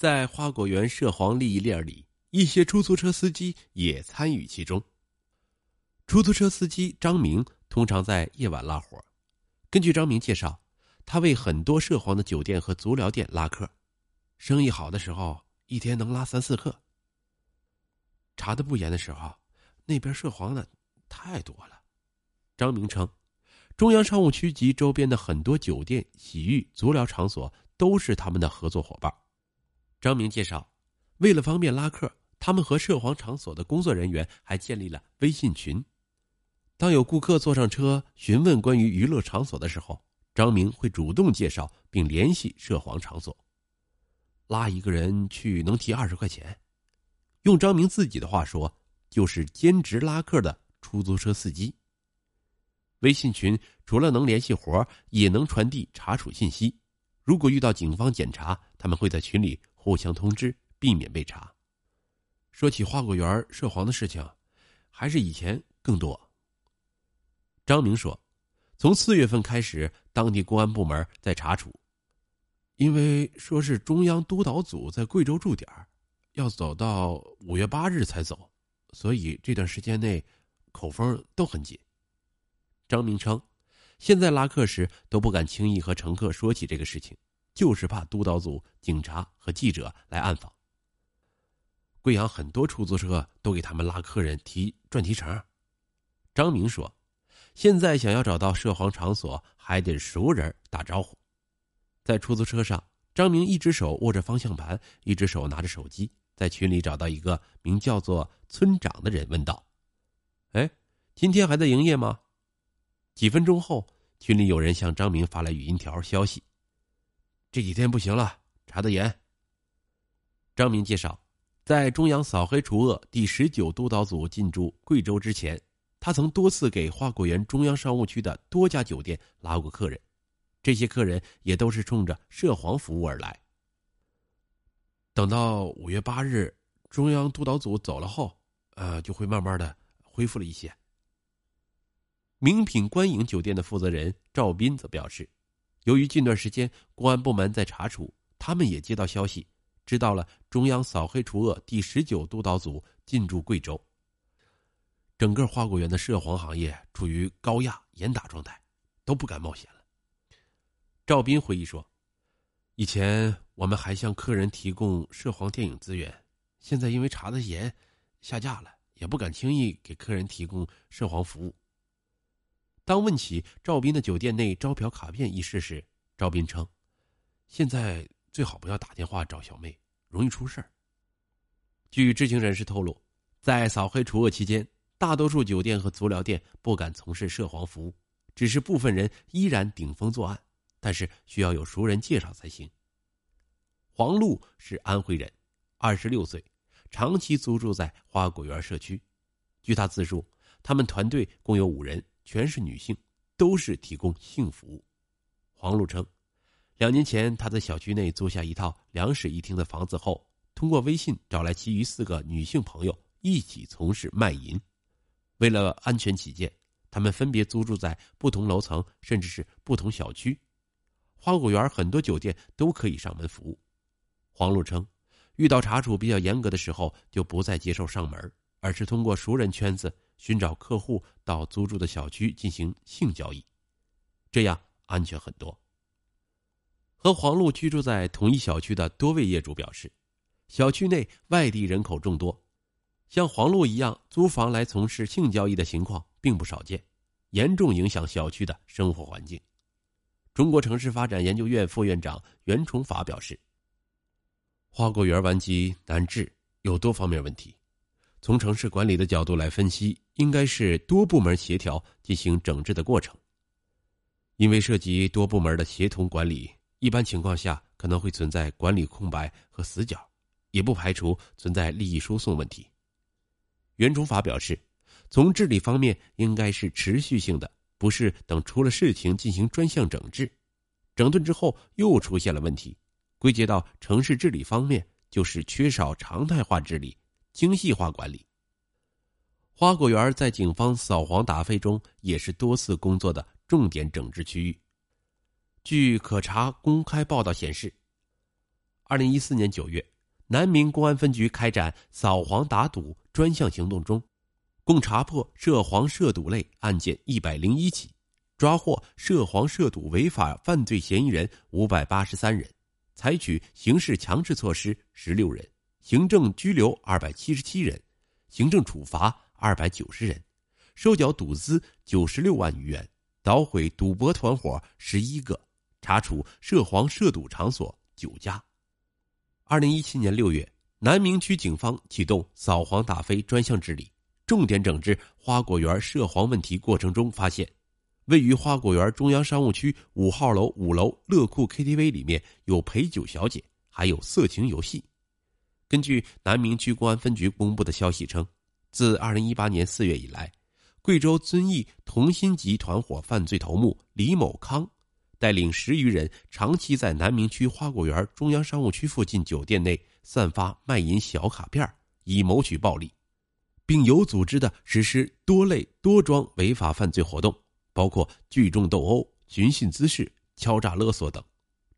在花果园涉黄利益链里，一些出租车司机也参与其中。出租车司机张明通常在夜晚拉活，根据张明介绍，他为很多涉黄的酒店和足疗店拉客，生意好的时候一天能拉三四客。查的不严的时候，那边涉黄的太多了。张明称，中央商务区及周边的很多酒店、洗浴、足疗场所都是他们的合作伙伴。张明介绍，为了方便拉客，他们和涉黄场所的工作人员还建立了微信群。当有顾客坐上车询问关于娱乐场所的时候，张明会主动介绍并联系涉黄场所。拉一个人去能提二十块钱，用张明自己的话说，就是兼职拉客的出租车司机。微信群除了能联系活也能传递查处信息。如果遇到警方检查，他们会在群里。互相通知，避免被查。说起花果园涉黄的事情，还是以前更多。张明说，从四月份开始，当地公安部门在查处，因为说是中央督导组在贵州驻点，要走到五月八日才走，所以这段时间内口风都很紧。张明称，现在拉客时都不敢轻易和乘客说起这个事情。就是怕督导组、警察和记者来暗访。贵阳很多出租车都给他们拉客人提转提成。张明说：“现在想要找到涉黄场所，还得熟人打招呼。”在出租车上，张明一只手握着方向盘，一只手拿着手机，在群里找到一个名叫做村长的人，问道：“哎，今天还在营业吗？”几分钟后，群里有人向张明发来语音条消息。这几天不行了，查得严。张明介绍，在中央扫黑除恶第十九督导组进驻贵州之前，他曾多次给花果园中央商务区的多家酒店拉过客人，这些客人也都是冲着涉黄服务而来。等到五月八日中央督导组走了后，呃，就会慢慢的恢复了一些。名品观影酒店的负责人赵斌则表示。由于近段时间公安部门在查处，他们也接到消息，知道了中央扫黑除恶第十九督导组进驻贵州。整个花果园的涉黄行业处于高压严打状态，都不敢冒险了。赵斌回忆说：“以前我们还向客人提供涉黄电影资源，现在因为查的严，下架了，也不敢轻易给客人提供涉黄服务。”当问起赵斌的酒店内招嫖卡片一事时，赵斌称：“现在最好不要打电话找小妹，容易出事儿。”据知情人士透露，在扫黑除恶期间，大多数酒店和足疗店不敢从事涉黄服务，只是部分人依然顶风作案，但是需要有熟人介绍才行。黄璐是安徽人，二十六岁，长期租住在花果园社区。据他自述，他们团队共有五人。全是女性，都是提供性服务。黄璐称，两年前他在小区内租下一套两室一厅的房子后，通过微信找来其余四个女性朋友一起从事卖淫。为了安全起见，他们分别租住在不同楼层，甚至是不同小区。花果园很多酒店都可以上门服务。黄璐称，遇到查处比较严格的时候，就不再接受上门，而是通过熟人圈子。寻找客户到租住的小区进行性交易，这样安全很多。和黄璐居住在同一小区的多位业主表示，小区内外地人口众多，像黄璐一样租房来从事性交易的情况并不少见，严重影响小区的生活环境。中国城市发展研究院副院长袁崇法表示，花果园顽疾难治，有多方面问题。从城市管理的角度来分析，应该是多部门协调进行整治的过程。因为涉及多部门的协同管理，一般情况下可能会存在管理空白和死角，也不排除存在利益输送问题。袁崇法表示，从治理方面应该是持续性的，不是等出了事情进行专项整治，整顿之后又出现了问题，归结到城市治理方面，就是缺少常态化治理。精细化管理。花果园在警方扫黄打非中也是多次工作的重点整治区域。据可查公开报道显示，二零一四年九月，南明公安分局开展扫黄打赌专项行动中，共查破涉黄涉赌类案件一百零一起，抓获涉黄涉赌违法犯罪嫌疑人五百八十三人，采取刑事强制措施十六人，行政拘留二百七十七人，行政处罚二百九十人，收缴赌资九十六万余元，捣毁赌博团伙十一个，查处涉黄涉赌场所九家。二零一七年六月，南明区警方启动扫黄打非专项治理，重点整治花果园涉黄问题过程中发现，位于花果园中央商务区五号楼五楼乐库 KTV 里面有陪酒小姐，还有色情游戏。根据南明区公安分局公布的消息称，自二零一八年四月以来，贵州遵义同心集团伙犯罪头目李某康。带领十余人长期在南明区花果园中央商务区附近酒店内散发卖淫小卡片，以谋取暴利，并有组织的实施多类多桩违法犯罪活动，包括聚众斗殴、寻衅滋事、敲诈勒索等，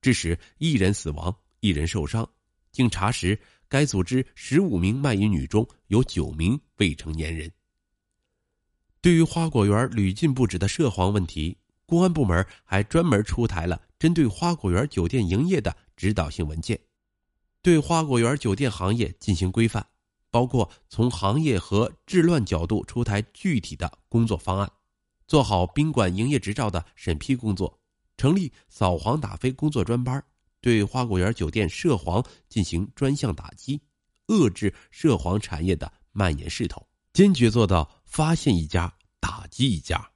致使一人死亡、一人受伤。经查实，该组织十五名卖淫女中有九名未成年人。对于花果园屡禁不止的涉黄问题。公安部门还专门出台了针对花果园酒店营业的指导性文件，对花果园酒店行业进行规范，包括从行业和治乱角度出台具体的工作方案，做好宾馆营业执照的审批工作，成立扫黄打非工作专班，对花果园酒店涉黄进行专项打击，遏制涉黄产业的蔓延势头，坚决做到发现一家打击一家。